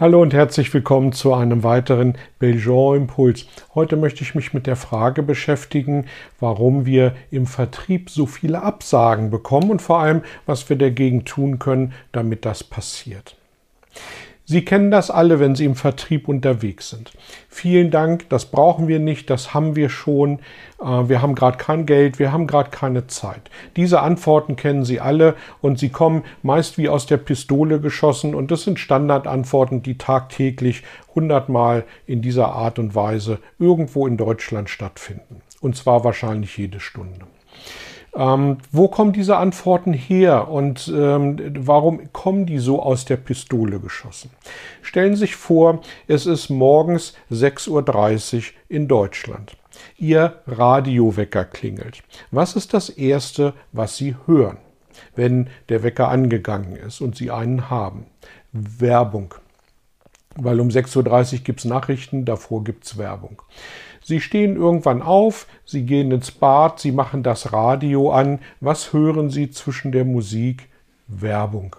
Hallo und herzlich willkommen zu einem weiteren Belgian Impuls. Heute möchte ich mich mit der Frage beschäftigen, warum wir im Vertrieb so viele Absagen bekommen und vor allem, was wir dagegen tun können, damit das passiert. Sie kennen das alle, wenn Sie im Vertrieb unterwegs sind. Vielen Dank, das brauchen wir nicht, das haben wir schon. Äh, wir haben gerade kein Geld, wir haben gerade keine Zeit. Diese Antworten kennen Sie alle und sie kommen meist wie aus der Pistole geschossen und das sind Standardantworten, die tagtäglich hundertmal in dieser Art und Weise irgendwo in Deutschland stattfinden. Und zwar wahrscheinlich jede Stunde. Ähm, wo kommen diese Antworten her und ähm, warum kommen die so aus der Pistole geschossen? Stellen Sie sich vor, es ist morgens 6.30 Uhr in Deutschland. Ihr Radiowecker klingelt. Was ist das Erste, was Sie hören, wenn der Wecker angegangen ist und Sie einen haben? Werbung. Weil um 6.30 Uhr gibt es Nachrichten, davor gibt es Werbung. Sie stehen irgendwann auf, Sie gehen ins Bad, Sie machen das Radio an. Was hören Sie zwischen der Musik? Werbung.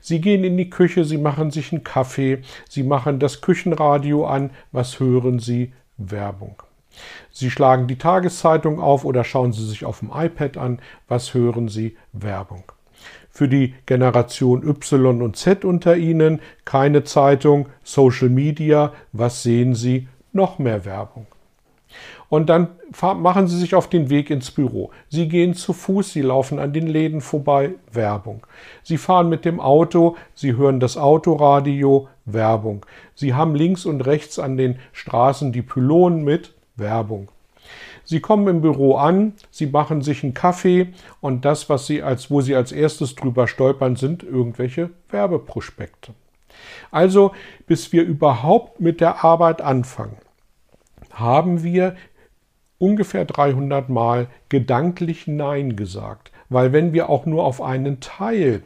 Sie gehen in die Küche, Sie machen sich einen Kaffee, Sie machen das Küchenradio an. Was hören Sie? Werbung. Sie schlagen die Tageszeitung auf oder schauen Sie sich auf dem iPad an. Was hören Sie? Werbung. Für die Generation Y und Z unter Ihnen keine Zeitung, Social Media. Was sehen Sie? Noch mehr Werbung. Und dann machen Sie sich auf den Weg ins Büro. Sie gehen zu Fuß, Sie laufen an den Läden vorbei, Werbung. Sie fahren mit dem Auto, Sie hören das Autoradio, Werbung. Sie haben links und rechts an den Straßen die Pylonen mit, Werbung. Sie kommen im Büro an, Sie machen sich einen Kaffee und das, was Sie als, wo Sie als erstes drüber stolpern, sind irgendwelche Werbeprospekte. Also, bis wir überhaupt mit der Arbeit anfangen, haben wir ungefähr 300 Mal gedanklich Nein gesagt. Weil wenn wir auch nur auf einen Teil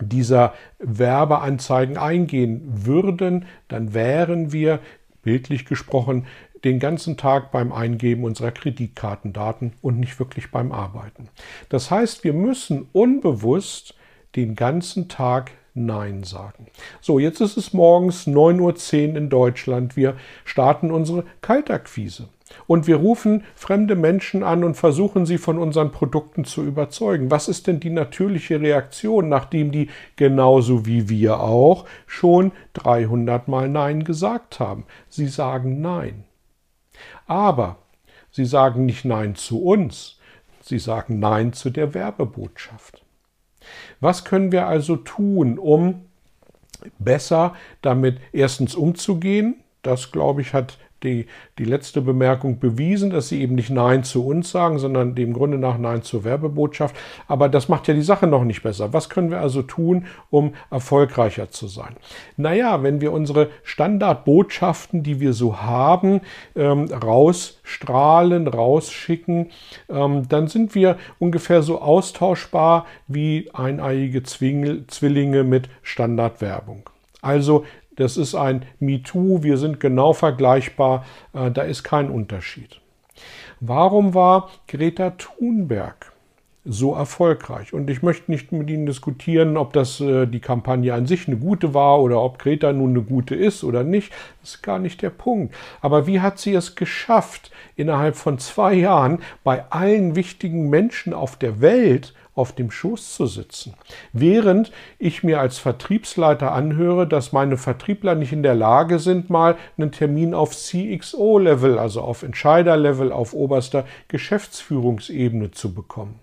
dieser Werbeanzeigen eingehen würden, dann wären wir, bildlich gesprochen, den ganzen Tag beim Eingeben unserer Kreditkartendaten und nicht wirklich beim Arbeiten. Das heißt, wir müssen unbewusst den ganzen Tag Nein sagen. So, jetzt ist es morgens 9.10 Uhr in Deutschland. Wir starten unsere Kaltakquise. Und wir rufen fremde Menschen an und versuchen sie von unseren Produkten zu überzeugen. Was ist denn die natürliche Reaktion, nachdem die genauso wie wir auch schon 300 Mal Nein gesagt haben? Sie sagen Nein. Aber sie sagen nicht Nein zu uns, sie sagen Nein zu der Werbebotschaft. Was können wir also tun, um besser damit erstens umzugehen? Das, glaube ich, hat die, die letzte Bemerkung bewiesen, dass sie eben nicht Nein zu uns sagen, sondern dem Grunde nach Nein zur Werbebotschaft. Aber das macht ja die Sache noch nicht besser. Was können wir also tun, um erfolgreicher zu sein? Naja, wenn wir unsere Standardbotschaften, die wir so haben, ähm, rausstrahlen, rausschicken, ähm, dann sind wir ungefähr so austauschbar wie eineiige Zwillinge mit Standardwerbung. Also das ist ein MeToo, wir sind genau vergleichbar, äh, da ist kein Unterschied. Warum war Greta Thunberg so erfolgreich? Und ich möchte nicht mit Ihnen diskutieren, ob das äh, die Kampagne an sich eine gute war oder ob Greta nun eine gute ist oder nicht. Das ist gar nicht der Punkt. Aber wie hat sie es geschafft, innerhalb von zwei Jahren bei allen wichtigen Menschen auf der Welt auf dem Schoß zu sitzen. Während ich mir als Vertriebsleiter anhöre, dass meine Vertriebler nicht in der Lage sind, mal einen Termin auf CXO-Level, also auf Entscheider-Level, auf oberster Geschäftsführungsebene zu bekommen.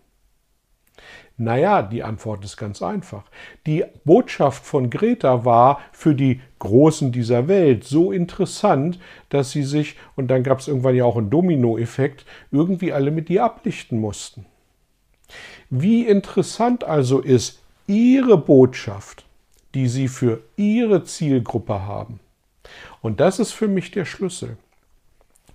Naja, die Antwort ist ganz einfach. Die Botschaft von Greta war für die Großen dieser Welt so interessant, dass sie sich, und dann gab es irgendwann ja auch einen Dominoeffekt, irgendwie alle mit ihr ablichten mussten. Wie interessant also ist Ihre Botschaft, die Sie für Ihre Zielgruppe haben. Und das ist für mich der Schlüssel.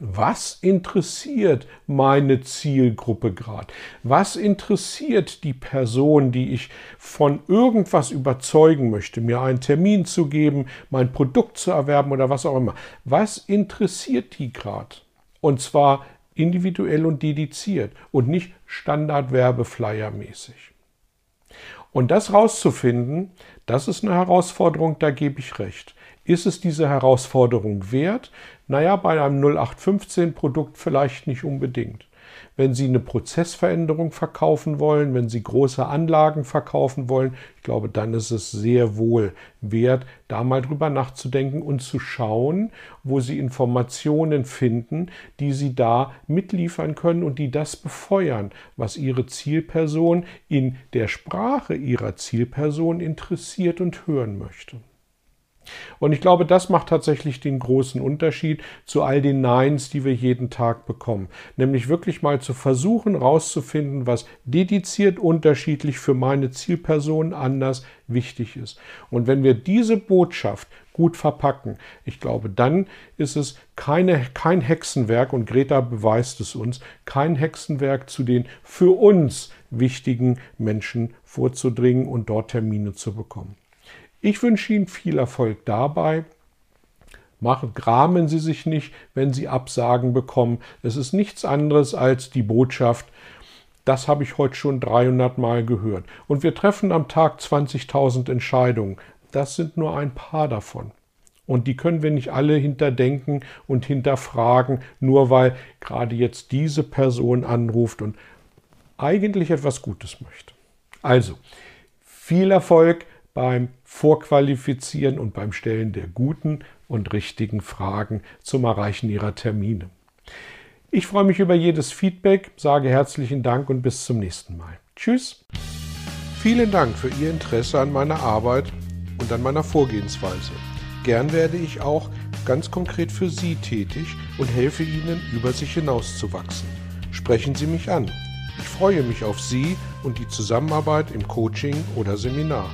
Was interessiert meine Zielgruppe gerade? Was interessiert die Person, die ich von irgendwas überzeugen möchte, mir einen Termin zu geben, mein Produkt zu erwerben oder was auch immer? Was interessiert die gerade? Und zwar individuell und dediziert und nicht Standardwerbeflyer-mäßig. Und das rauszufinden, das ist eine Herausforderung, da gebe ich recht. Ist es diese Herausforderung wert? Naja, bei einem 0815 Produkt vielleicht nicht unbedingt. Wenn Sie eine Prozessveränderung verkaufen wollen, wenn Sie große Anlagen verkaufen wollen, ich glaube, dann ist es sehr wohl wert, da mal drüber nachzudenken und zu schauen, wo Sie Informationen finden, die Sie da mitliefern können und die das befeuern, was Ihre Zielperson in der Sprache Ihrer Zielperson interessiert und hören möchte. Und ich glaube, das macht tatsächlich den großen Unterschied zu all den Neins, die wir jeden Tag bekommen. Nämlich wirklich mal zu versuchen, rauszufinden, was dediziert unterschiedlich für meine Zielperson anders wichtig ist. Und wenn wir diese Botschaft gut verpacken, ich glaube, dann ist es keine, kein Hexenwerk, und Greta beweist es uns, kein Hexenwerk zu den für uns wichtigen Menschen vorzudringen und dort Termine zu bekommen. Ich wünsche Ihnen viel Erfolg dabei. Machen, gramen Sie sich nicht, wenn Sie Absagen bekommen. Es ist nichts anderes als die Botschaft, das habe ich heute schon 300 Mal gehört. Und wir treffen am Tag 20.000 Entscheidungen. Das sind nur ein paar davon. Und die können wir nicht alle hinterdenken und hinterfragen, nur weil gerade jetzt diese Person anruft und eigentlich etwas Gutes möchte. Also, viel Erfolg beim Vorqualifizieren und beim Stellen der guten und richtigen Fragen zum Erreichen Ihrer Termine. Ich freue mich über jedes Feedback, sage herzlichen Dank und bis zum nächsten Mal. Tschüss. Vielen Dank für Ihr Interesse an meiner Arbeit und an meiner Vorgehensweise. Gern werde ich auch ganz konkret für Sie tätig und helfe Ihnen, über sich hinauszuwachsen. Sprechen Sie mich an. Ich freue mich auf Sie und die Zusammenarbeit im Coaching oder Seminar.